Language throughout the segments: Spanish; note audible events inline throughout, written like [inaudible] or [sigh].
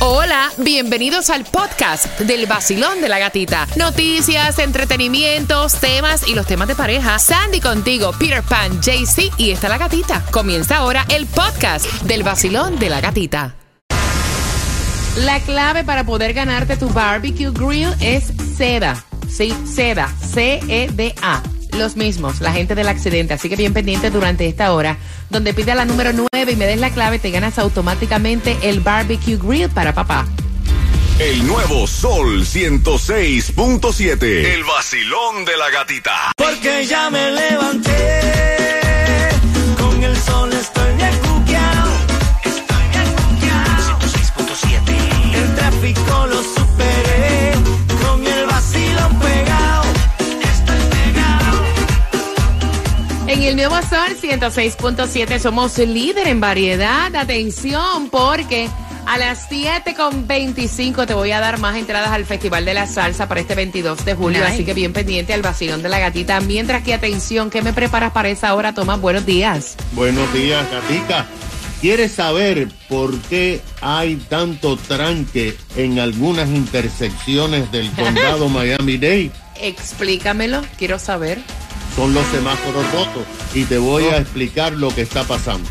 Hola, bienvenidos al podcast del vacilón de la gatita. Noticias, entretenimientos, temas y los temas de pareja. Sandy contigo, Peter Pan, JC y está la gatita. Comienza ahora el podcast del vacilón de la gatita. La clave para poder ganarte tu barbecue grill es seda. Sí, seda. C-E-D-A los mismos, la gente del accidente. Así que bien pendiente durante esta hora, donde pide la número 9 y me des la clave, te ganas automáticamente el barbecue grill para papá. El nuevo Sol 106.7. El vacilón de la gatita. Porque ya me levanté. Sol 106.7 somos líder en variedad. Atención, porque a las 7.25 te voy a dar más entradas al Festival de la Salsa para este 22 de julio. Nice. Así que bien pendiente al vacilón de la gatita. Mientras que, atención, ¿qué me preparas para esa hora, Tomás? Buenos días. Buenos días, Gatica. ¿Quieres saber por qué hay tanto tranque en algunas intersecciones del condado [laughs] Miami-Dade? Explícamelo, quiero saber. Son los semáforos rotos y te voy a explicar lo que está pasando.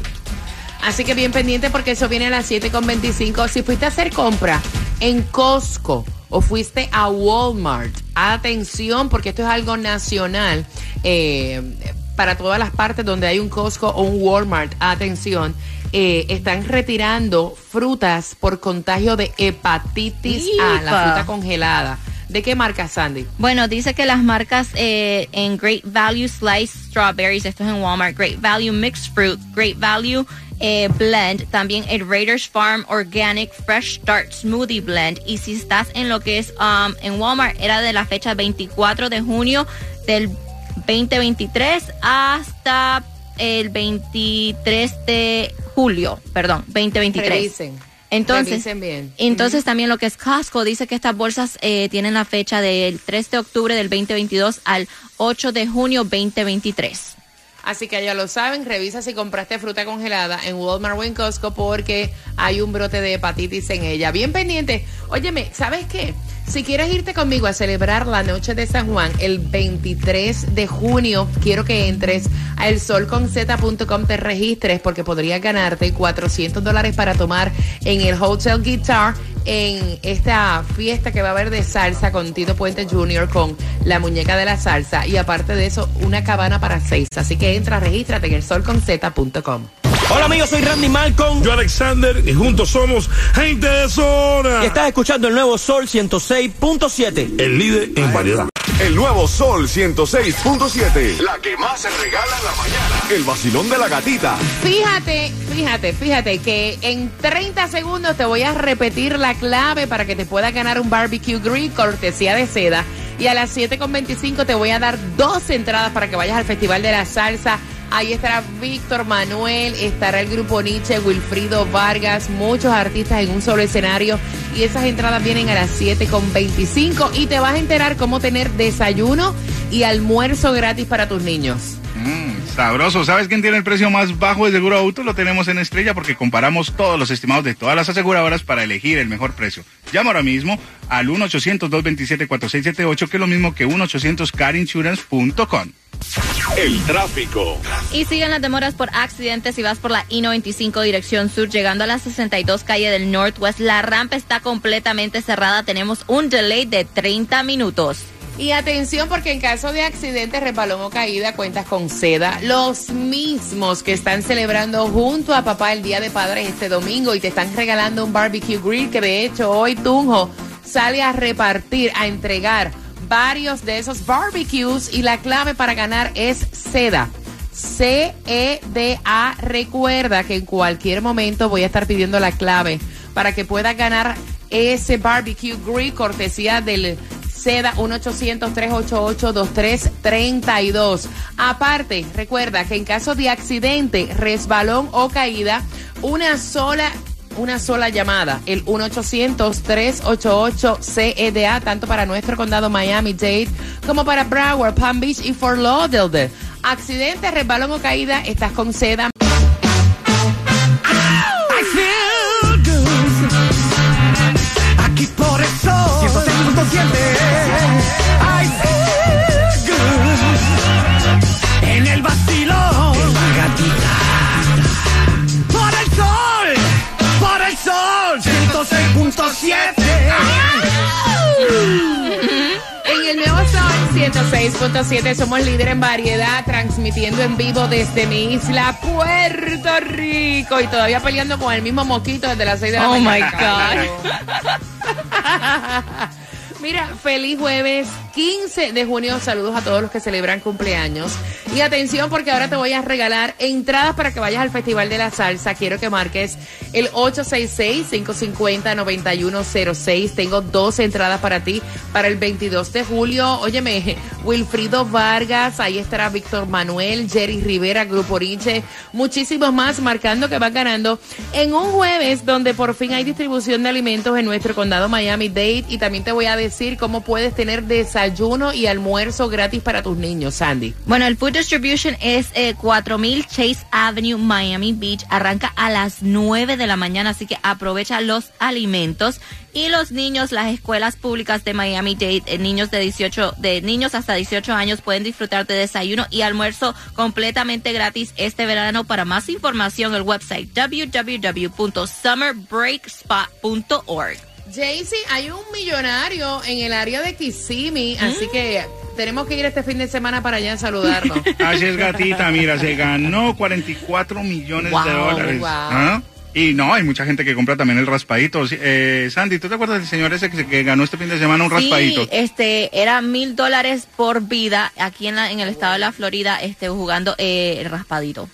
Así que bien pendiente porque eso viene a las 7.25. Si fuiste a hacer compra en Costco o fuiste a Walmart, atención porque esto es algo nacional eh, para todas las partes donde hay un Costco o un Walmart. Atención. eh, están retirando frutas por contagio de hepatitis A, la fruta congelada. ¿De qué marca, Sandy? Bueno, dice que las marcas eh, en Great Value Sliced Strawberries, esto es en Walmart, Great Value Mixed Fruit, Great Value eh, Blend, también el Raiders Farm Organic Fresh Start Smoothie Blend. Y si estás en lo que es um, en Walmart, era de la fecha 24 de junio del 2023 hasta el 23 de julio, perdón, 2023. Revisen. Entonces, bien. entonces también lo que es Costco dice que estas bolsas eh, tienen la fecha del 3 de octubre del 2022 al 8 de junio 2023. Así que ya lo saben, revisa si compraste fruta congelada en Walmart o en Costco porque hay un brote de hepatitis en ella. Bien pendiente. Óyeme, ¿sabes qué? Si quieres irte conmigo a celebrar la noche de San Juan el 23 de junio, quiero que entres a elsolconz.com, te registres porque podrías ganarte 400 dólares para tomar en el Hotel Guitar en esta fiesta que va a haber de salsa con Tito Puente Jr. con la muñeca de la salsa y aparte de eso una cabana para seis. Así que entra, regístrate en elsolconz.com. Hola amigos, soy Randy Malcolm. Yo Alexander y juntos somos gente de zona. Y estás escuchando el nuevo Sol 106.7. El líder en variedad. El nuevo Sol 106.7. La que más se regala en la mañana. El vacilón de la gatita. Fíjate, fíjate, fíjate que en 30 segundos te voy a repetir la clave para que te puedas ganar un barbecue grill cortesía de seda. Y a las 7.25 te voy a dar dos entradas para que vayas al Festival de la Salsa. Ahí estará Víctor Manuel, estará el grupo Nietzsche, Wilfrido Vargas, muchos artistas en un solo escenario. Y esas entradas vienen a las 7.25 y te vas a enterar cómo tener desayuno y almuerzo gratis para tus niños. Sabroso. ¿Sabes quién tiene el precio más bajo de seguro auto? Lo tenemos en Estrella porque comparamos todos los estimados de todas las aseguradoras para elegir el mejor precio. Llama ahora mismo al 1-800-227-4678, que es lo mismo que 1-800-carinsurance.com. El tráfico. Y siguen las demoras por accidentes si vas por la I-95 dirección sur, llegando a la 62 calle del Northwest. La rampa está completamente cerrada. Tenemos un delay de 30 minutos. Y atención porque en caso de accidente, resbalón o caída, cuentas con seda. Los mismos que están celebrando junto a papá el Día de Padres este domingo y te están regalando un barbecue grill que de hecho hoy Tunjo sale a repartir, a entregar varios de esos barbecues y la clave para ganar es seda. C-E-D-A. Recuerda que en cualquier momento voy a estar pidiendo la clave para que puedas ganar ese barbecue grill cortesía del Seda 1-800-388-2332. Aparte, recuerda que en caso de accidente, resbalón o caída, una sola una sola llamada, el 1-800-388-CEDA, tanto para nuestro condado Miami-Dade como para Broward, Palm Beach y Fort Lauderdale. Accidente, resbalón o caída, estás con seda. 106.7, somos líder en variedad, transmitiendo en vivo desde mi isla, Puerto Rico. Y todavía peleando con el mismo mosquito desde las 6 de la Oh, mañana. my [laughs] Mira, feliz jueves 15 de junio. Saludos a todos los que celebran cumpleaños. Y atención porque ahora te voy a regalar entradas para que vayas al Festival de la Salsa. Quiero que marques el 866-550-9106. Tengo dos entradas para ti para el 22 de julio. Óyeme, Wilfrido Vargas, ahí estará Víctor Manuel, Jerry Rivera, Grupo Oriche, muchísimos más marcando que van ganando en un jueves donde por fin hay distribución de alimentos en nuestro condado Miami-Dade y también te voy a decir cómo puedes tener desayuno y almuerzo gratis para tus niños, Sandy. Bueno, el Food Distribution es eh, 4000 Chase Avenue, Miami Beach. Arranca a las 9 de la mañana, así que aprovecha los alimentos. Y los niños, las escuelas públicas de Miami Dade, eh, niños de 18, de niños hasta 18 años pueden disfrutar de desayuno y almuerzo completamente gratis este verano. Para más información, el website www.summerbreakspot.org. Jaycee, hay un millonario en el área de Kissimmee, así que tenemos que ir este fin de semana para allá a saludarlo. [laughs] Así es, gatita, mira, se ganó 44 millones Wow, de dólares. wow. ¿Ah? Y no, hay mucha gente que compra también el raspadito. Eh, Sandy, ¿tú te acuerdas del señor ese que, que ganó este fin de semana un raspadito? Sí, este, era mil dólares por vida aquí en, la, en el estado de la Florida, este, jugando eh, el raspadito.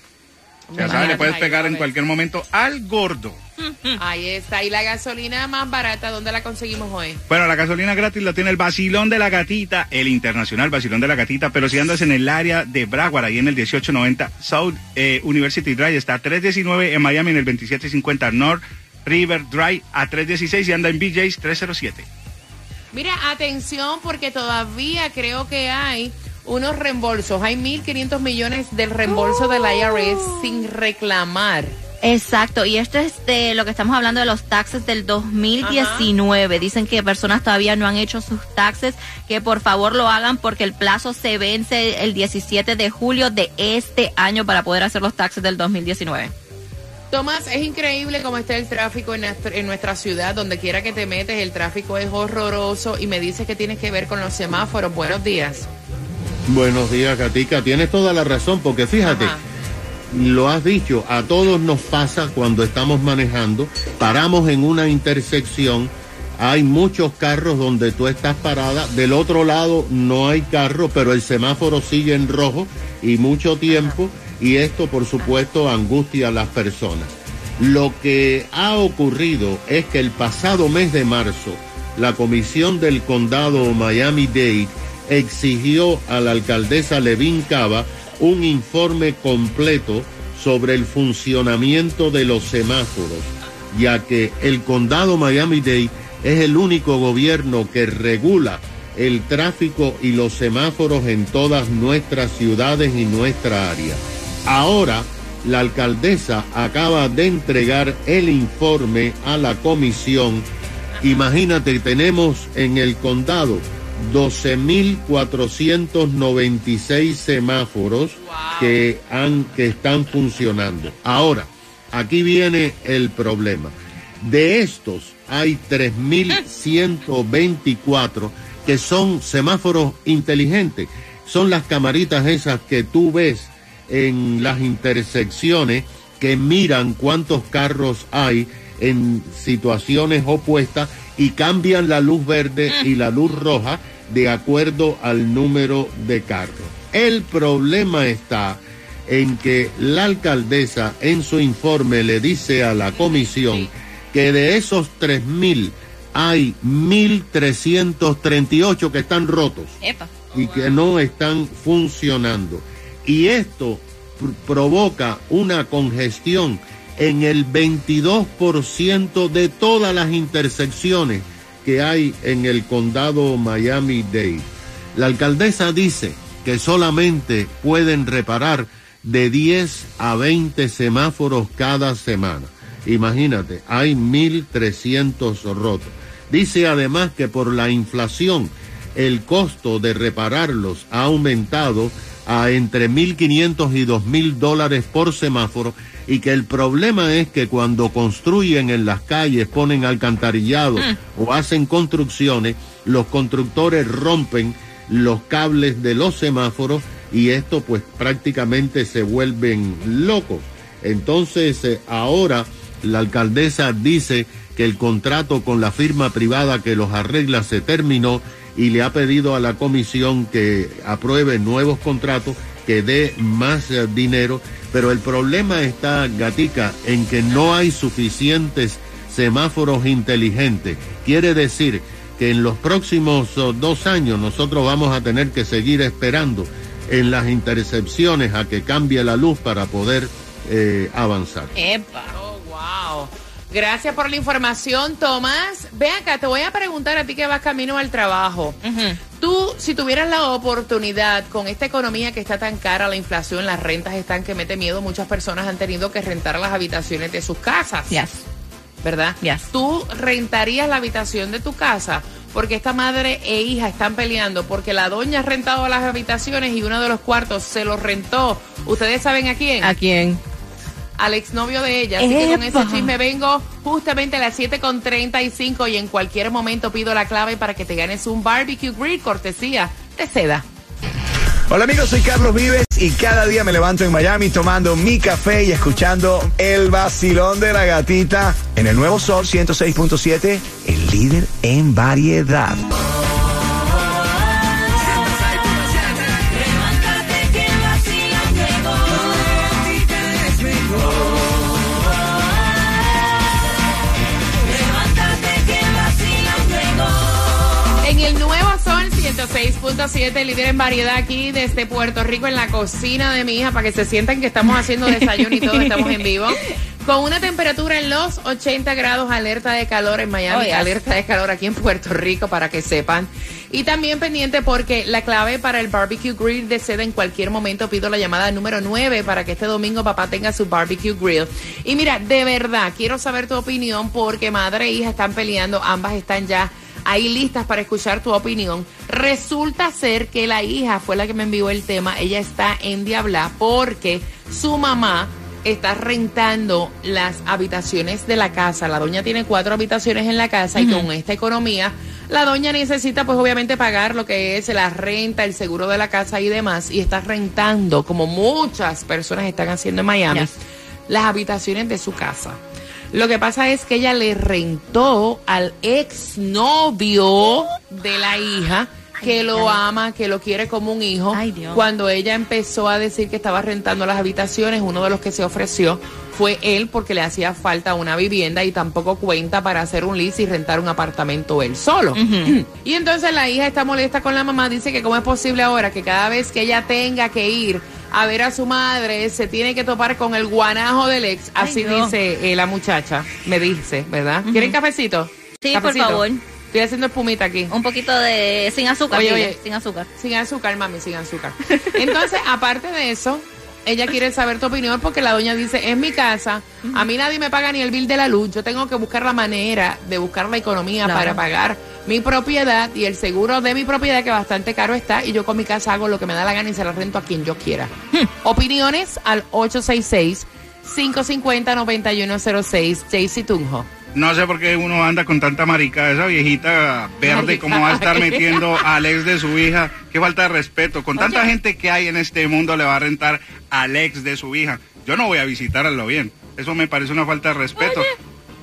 Ya sabes, le puedes pegar en cualquier momento al gordo. [laughs] Ahí está. ¿Y la gasolina más barata, dónde la conseguimos hoy? Bueno, la gasolina gratis la tiene el Basilón de la Gatita, el internacional Basilón de la Gatita, pero si andas en el área de Broward, ahí en el 1890 South eh, University Drive, está a 319 en Miami, en el 2750 North River Drive, a 316 y anda en BJ's 307. Mira, atención, porque todavía creo que hay unos reembolsos. Hay 1.500 millones del reembolso del IRS sin reclamar. Exacto, y esto es de lo que estamos hablando de los taxes del 2019. Dicen que personas todavía no han hecho sus taxes, que por favor lo hagan porque el plazo se vence el 17 de julio de este año para poder hacer los taxes del 2019. Tomás, es increíble cómo está el tráfico en nuestra ciudad. Donde quiera que te metes, el tráfico es horroroso. Y me dices que tienes que ver con los semáforos. Buenos días. Buenos días, Katica. Tienes toda la razón, porque fíjate, Ajá. lo has dicho, a todos nos pasa cuando estamos manejando, paramos en una intersección, hay muchos carros donde tú estás parada, del otro lado no hay carro, pero el semáforo sigue en rojo y mucho tiempo, y esto por supuesto angustia a las personas. Lo que ha ocurrido es que el pasado mes de marzo, la comisión del condado Miami-Dade exigió a la alcaldesa Levin Cava un informe completo sobre el funcionamiento de los semáforos, ya que el condado Miami-Dade es el único gobierno que regula el tráfico y los semáforos en todas nuestras ciudades y nuestra área. Ahora, la alcaldesa acaba de entregar el informe a la comisión. Imagínate, tenemos en el condado 12.496 semáforos que, han, que están funcionando. Ahora, aquí viene el problema. De estos hay 3.124 que son semáforos inteligentes. Son las camaritas esas que tú ves en las intersecciones que miran cuántos carros hay en situaciones opuestas y cambian la luz verde y la luz roja de acuerdo al número de carros. El problema está en que la alcaldesa en su informe le dice a la comisión que de esos 3.000 hay 1.338 que están rotos Epa. y que no están funcionando. Y esto pr- provoca una congestión en el 22% de todas las intersecciones que hay en el condado Miami-Dade. La alcaldesa dice que solamente pueden reparar de 10 a 20 semáforos cada semana. Imagínate, hay 1.300 rotos. Dice además que por la inflación el costo de repararlos ha aumentado a entre 1.500 y 2.000 dólares por semáforo y que el problema es que cuando construyen en las calles, ponen alcantarillado o hacen construcciones, los constructores rompen los cables de los semáforos y esto pues prácticamente se vuelven locos. Entonces eh, ahora la alcaldesa dice que el contrato con la firma privada que los arregla se terminó y le ha pedido a la comisión que apruebe nuevos contratos, que dé más eh, dinero, pero el problema está, Gatica, en que no hay suficientes semáforos inteligentes. Quiere decir que en los próximos oh, dos años nosotros vamos a tener que seguir esperando en las intercepciones a que cambie la luz para poder eh, avanzar. Epa. Gracias por la información, Tomás. Ve acá, te voy a preguntar a ti que vas camino al trabajo. Tú, si tuvieras la oportunidad con esta economía que está tan cara, la inflación, las rentas están que mete miedo, muchas personas han tenido que rentar las habitaciones de sus casas. Yes. ¿Verdad? Yes. ¿Tú rentarías la habitación de tu casa? Porque esta madre e hija están peleando porque la doña ha rentado las habitaciones y uno de los cuartos se los rentó. ¿Ustedes saben a quién? ¿A quién? Al exnovio de ella. Así que con ese chisme vengo justamente a las 7.35 y en cualquier momento pido la clave para que te ganes un barbecue grill cortesía de seda. Hola amigos, soy Carlos Vives y cada día me levanto en Miami tomando mi café y escuchando el vacilón de la gatita en el nuevo Sol 106.7, el líder en variedad. 106.7, líder en variedad aquí desde Puerto Rico en la cocina de mi hija para que se sientan que estamos haciendo desayuno y todo, estamos en vivo. [laughs] Con una temperatura en los 80 grados, alerta de calor en Miami, Oh, yes. alerta de calor aquí en Puerto Rico para que sepan. Y también pendiente porque la clave para el barbecue grill de seda en cualquier momento pido la llamada número 9 para que este domingo papá tenga su barbecue grill. Y mira, de verdad, quiero saber tu opinión porque madre e hija están peleando, ambas están ya ahí listas para escuchar tu opinión. Resulta ser que la hija fue la que me envió el tema. Ella está en Diabla porque su mamá está rentando las habitaciones de la casa. La doña tiene cuatro habitaciones en la casa y con esta economía, la doña necesita pues obviamente pagar lo que es la renta, el seguro de la casa y demás. Y está rentando, como muchas personas están haciendo en Miami, Yes. las habitaciones de su casa. Lo que pasa es que ella le rentó al exnovio de la hija que Ay, lo ama, que lo quiere como un hijo. Ay, Dios. Cuando ella empezó a decir que estaba rentando las habitaciones, uno de los que se ofreció fue él porque le hacía falta una vivienda y tampoco cuenta para hacer un lease y rentar un apartamento él solo. [clears throat] Y entonces la hija está molesta con la mamá, dice que cómo es posible ahora que cada vez que ella tenga que ir a ver a su madre, se tiene que topar con el guanajo del ex. Ay, Así dice eh, la muchacha, me dice, ¿verdad? ¿Quieren cafecito? Sí, por favor. Estoy haciendo espumita aquí. Un poquito de sin azúcar, Oye, sin azúcar. Sin azúcar, mami, sin azúcar. [laughs] Entonces, aparte de eso, ella quiere saber tu opinión porque la doña dice, es mi casa, a mí nadie me paga ni el bill de la luz, yo tengo que buscar la manera de buscar la economía Claro. para pagar mi propiedad y el seguro de mi propiedad que bastante caro está y yo con mi casa hago lo que me da la gana y se la rento a quien yo quiera. Opiniones al 866 550 9106 Jaycee Tunjo. No sé por qué uno anda con tanta marica. Esa viejita verde, Marica. ¿cómo va a estar metiendo al ex de su hija? Qué falta de respeto. Con tanta Oye. gente que hay en este mundo, le va a rentar al ex de su hija. Yo no voy a visitarlo bien. Eso me parece una falta de respeto.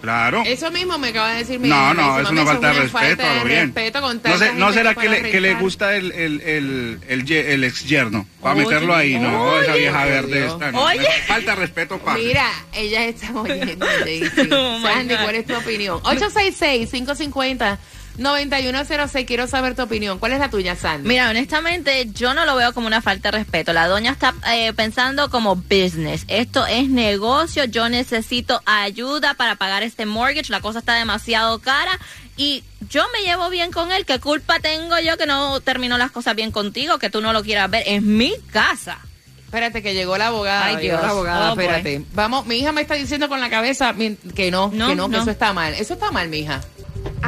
Claro. Eso mismo me acaba de decir mi No, no, es "Mami, una falta de respeto, falta a lo bien. respeto con No, sé- no será que le, que le rentar". gusta el, el, el, el, el ex yerno. Para meterlo ahí, no, oye, esa vieja verde. No, Oye. Falta de respeto para. Mira, ella está oyendo. [laughs] Oh, Sandy. ¿cuál es tu opinión? 866-550-9106. Quiero saber tu opinión. ¿Cuál es la tuya, Sandy? Mira, honestamente, yo no lo veo como una falta de respeto. La doña está eh, pensando como business. Esto es negocio. Yo necesito ayuda para pagar este mortgage. La cosa está demasiado cara. Y yo me llevo bien con él. ¿Qué culpa tengo yo que no terminó las cosas bien contigo? Que tú no lo quieras ver. Es mi casa. Espérate, que llegó la abogada. Ay, llegó Dios. la abogada, Oh, boy. espérate. Vamos, mi hija me está diciendo con la cabeza mi- que no, No, que no, que no. eso está mal. Eso está mal, mija.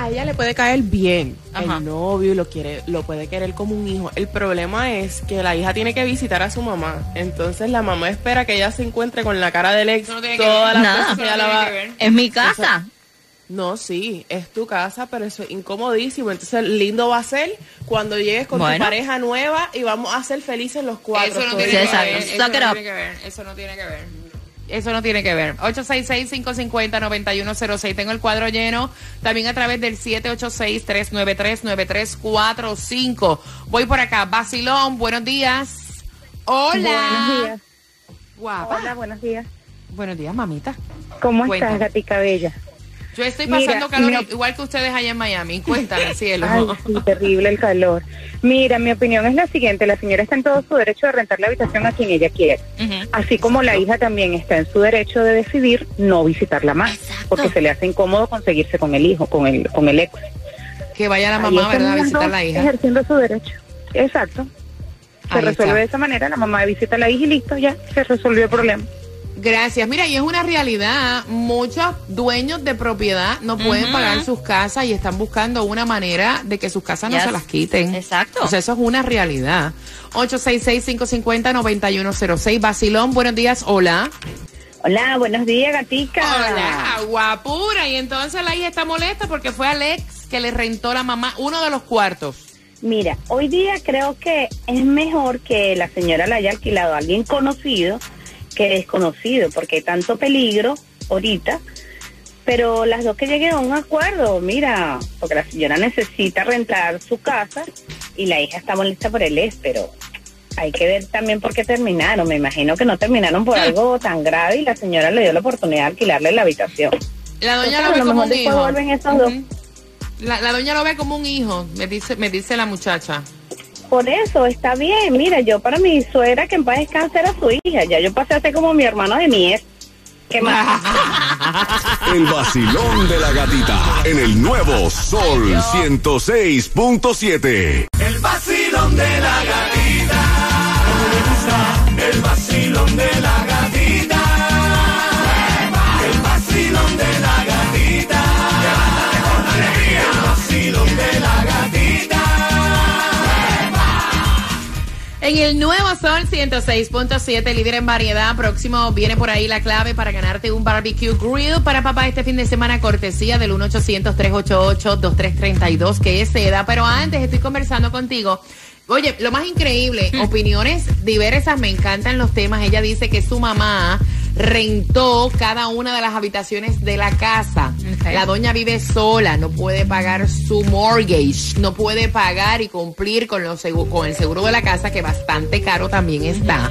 A ella le puede caer bien Ajá. el novio lo quiere lo puede querer como un hijo el problema es que la hija tiene que visitar a su mamá entonces la mamá espera que ella se encuentre con la cara del ex no tiene que todas ver. las que ella la va. Es mi casa. No, sí, es tu casa, pero eso es incomodísimo. Entonces, lindo va a ser cuando llegues con tu Bueno. pareja nueva y vamos a ser felices los cuatro. Eso no todo tiene el que día. ver. Exacto. Eso Suck no it up. tiene que ver. Eso no tiene que ver. Eso no tiene que ver. 866-550-9106. Tengo el cuadro lleno. También a través del 786-393-9345. Voy por acá. Basilón, buenos días. Hola. Buenos días. Guapa. Hola, buenos días. Buenos días, mamita. ¿Cómo Cuéntame. estás, gatica bella? Yo estoy Mira, pasando calor mi igual que ustedes allá en Miami. Cuéntame, [laughs] cielo. Ay, sí, terrible el calor. Mira, mi opinión es la siguiente. La señora está en todo su derecho de rentar la habitación a quien ella quiera. Ujú. Así como la hija también está en su derecho de decidir no visitarla más. Exacto. Porque se le hace incómodo conseguirse con el hijo, con el, con el ex. Que vaya la mamá, ¿verdad? A visitar a la hija. Ejerciendo su derecho. Exacto. Se Ahí resuelve está. de esa manera. La mamá visita a la hija y listo, ya se resolvió el problema. Gracias. Mira, y es una realidad. Muchos dueños de propiedad no pueden pagar sus casas y están buscando una manera de que sus casas no se las quiten. Exacto. O sea, eso es una realidad. 866-550-9106. Basilón, buenos días. Hola. Hola, buenos días, gatica. Hola, guapura. Y entonces la hija está molesta porque fue Alex que le rentó la mamá uno de los cuartos. Mira, hoy día creo que es mejor que la señora le haya alquilado a alguien conocido que desconocido, porque hay tanto peligro ahorita. Pero las dos que lleguen a un acuerdo, mira, porque la señora necesita rentar su casa y la hija está molesta por el ex, pero hay que ver también por qué terminaron. Me imagino que no terminaron por algo tan grave y la señora le dio la oportunidad de alquilarle la habitación. La doña Entonces, lo ve lo como un hijo. la, la doña lo ve como un hijo, me dice, me dice la muchacha. Por eso, está bien. Mira, yo para mi suegra que en paz descanse era su hija. Ya yo pasé a ser como mi hermano de mi ex. ¿Qué más? [laughs] El vacilón de la gatita en el nuevo Sol 106.7. El vacilón de la gatita. El vacilón de la En el nuevo Sol 106.7, líder en variedad. Próximo viene por ahí la clave para ganarte un barbecue grill para papá este fin de semana, cortesía del 1-800-388-2332, que es seda. Pero antes estoy conversando contigo. Oye, lo más increíble, opiniones diversas, me encantan los temas. Ella dice que su mamá rentó cada una de las habitaciones de la casa. La doña vive sola, no puede pagar su mortgage, no puede pagar y cumplir con, los con el seguro de la casa, que bastante caro también está.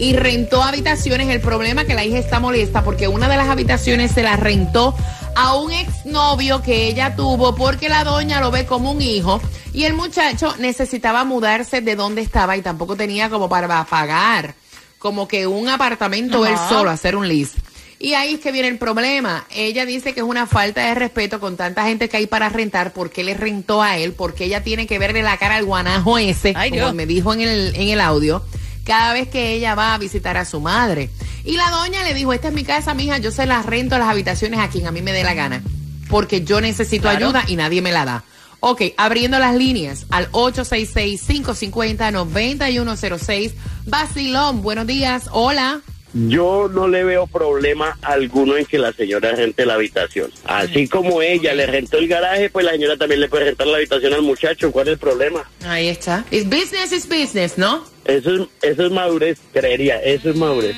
Y rentó habitaciones. El problema es que la hija está molesta porque una de las habitaciones se la rentó a un exnovio que ella tuvo porque la doña lo ve como un hijo y el muchacho necesitaba mudarse de donde estaba y tampoco tenía como para pagar como que un apartamento él solo, hacer un lease. Y ahí es que viene el problema. Ella dice que es una falta de respeto con tanta gente que hay para rentar. ¿Por qué le rentó a él? Porque ella tiene que verle la cara al guanajo ese, Ay, como Dios. me dijo en el, en el audio, cada vez que ella va a visitar a su madre. Y la doña le dijo, esta es mi casa, mija, yo se las rento las habitaciones a quien a mí me dé la gana. Porque yo necesito Claro. ayuda y nadie me la da. Ok, abriendo las líneas al 866-550-9106. Basilón, buenos días. Hola. Yo no le veo problema alguno en que la señora rente la habitación. Así como ella le rentó el garaje, pues la señora también le puede rentar la habitación al muchacho. ¿Cuál es el problema? Ahí está. It's business is business, ¿no? Eso es, eso es madurez, creería. Eso es madurez.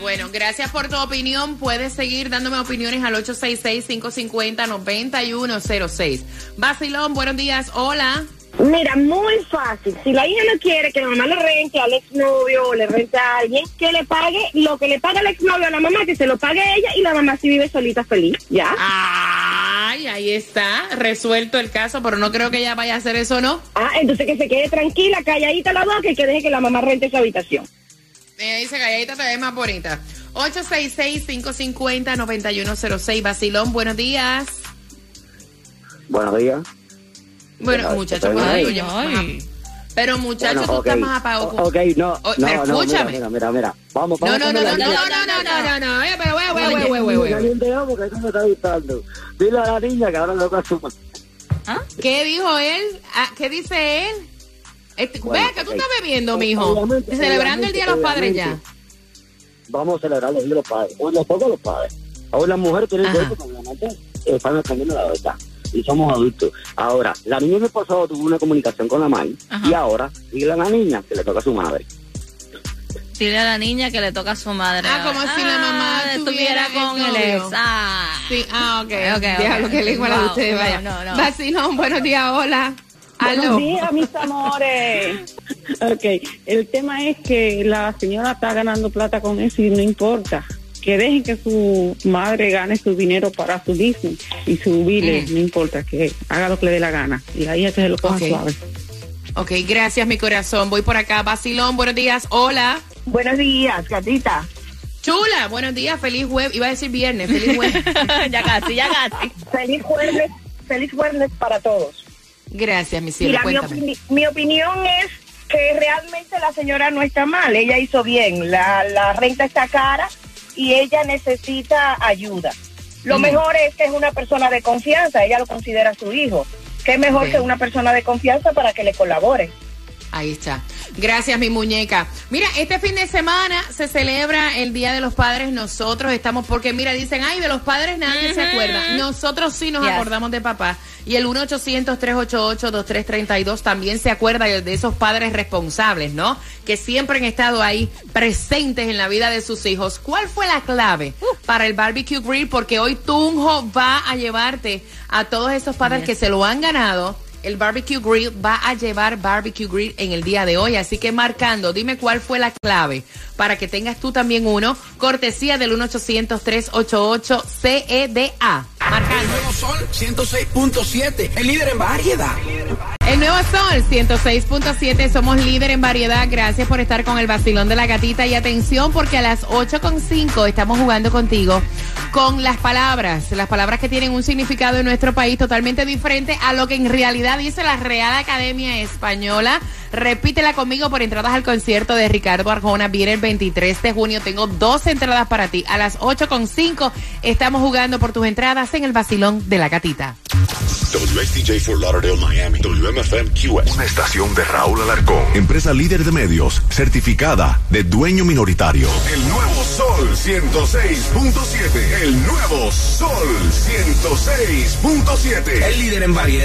Bueno, gracias por tu opinión. Puedes seguir dándome opiniones al 866-550-9106. Basilón, buenos días. Hola. Mira, muy fácil. Si la hija no quiere que la mamá le rente al exnovio o le rente a alguien, que le pague lo que le paga el exnovio a la mamá, que se lo pague ella y la mamá si vive solita feliz. ¿Ya? Ay, ahí está. Resuelto el caso, pero no creo que ella vaya a hacer eso, ¿no? Ah, entonces que se quede tranquila, calladita la boca y que deje que la mamá rente su habitación. Ella dice calladita te ves más bonita. 866-550-9106. Basilón, buenos días. Buenos días. Bueno, Ay, muchacho, ay, bueno, ay. oye, Ay. Pero muchacho, Bueno, tú ok. estás más apagado. O- Ok, no. Oh, no, pero no, escúchame. Mira, mira, mira. Vamos, No, vamos. no, no, no, no, no, no, no, no, no, no. Oye, pero, güey, güey, güey, güey, güey, güey. Caliente, no, porque eso me está gustando. Dile a la niña que ahora su... ¿Qué dijo él? Ah, ¿Qué dice él? Este, Bueno, ve que tú ok. estás bebiendo, mijo. Obviamente, Celebrando el Día de los Padres ya. Vamos a celebrar los días de los padres. Hoy los toca los padres. Hoy las mujeres tienen derecho, obviamente. están aprendiendo la verdad. Y somos adultos. Ahora, la niña el pasado tuvo una comunicación con la madre Ajá. y ahora dile a la niña que le toca a su madre. Dile a la niña que le toca a su madre. Ah, como si la mamá estuviera tuviera con el ex. Ah. Sí, ah, ok. Ok, ok, Diablo, ok. que lengua la de Wow, ustedes, no, vaya. no, no. Vacilón, buenos días, hola. Aló. Buenos días, mis amores. ok, el tema es que la señora está ganando plata con eso y no importa. Que dejen que su madre gane su dinero para su business y su bile, Mm. no importa, que haga lo que le dé la gana. Y la hija que se lo coja Ok. suave. Ok, gracias, mi corazón. Voy por acá. Vacilón, buenos días, hola. Buenos días, gatita. Chula, buenos días, feliz jueves. Iba a decir viernes, feliz jueves. [laughs] ya casi, ya casi. Feliz jueves, feliz jueves para todos. Gracias, mi cielo, Mira, mi, opini- mi opinión es que realmente la señora no está mal, ella hizo bien, la, la renta está cara y ella necesita ayuda. Lo Mm. mejor es que es una persona de confianza, ella lo considera su hijo. ¿Qué mejor que una persona de confianza para que le colabore? Ahí está. Gracias, mi muñeca. Mira, este fin de semana se celebra el Día de los Padres. Nosotros estamos, porque mira, dicen, ay, de los padres nadie se acuerda. Nosotros sí nos Yes. acordamos de papá. Y el 1-800-388-2332 también se acuerda de esos padres responsables, ¿no? Que siempre han estado ahí presentes en la vida de sus hijos. ¿Cuál fue la clave para el barbecue grill? Porque hoy Tunjo va a llevarte a todos esos padres que se lo han ganado el Barbecue Grill va a llevar Barbecue Grill en el día de hoy. Así que marcando, dime cuál fue la clave para que tengas tú también uno. Cortesía del 1-800-388-CEDA. Marcando. nuevo Sol 106.7, el líder en variedad. El nuevo Sol 106.7, somos líder en variedad. Gracias por estar con el vacilón de la gatita. Y atención, porque a las 8.5 estamos jugando contigo con las palabras. Las palabras que tienen un significado en nuestro país totalmente diferente a lo que en realidad dice la Real Academia Española. Repítela conmigo por entradas al concierto de Ricardo Arjona. Viene el 23 de junio. Tengo dos entradas para ti. A las 8.5 estamos jugando por tus entradas en el vacilón de la gatita. WXTJ for Lauderdale, Miami. WMFM QS. Una estación de Raúl Alarcón. Empresa líder de medios, certificada de dueño minoritario. El nuevo Sol 106.7. El nuevo Sol 106.7. El líder en variedad.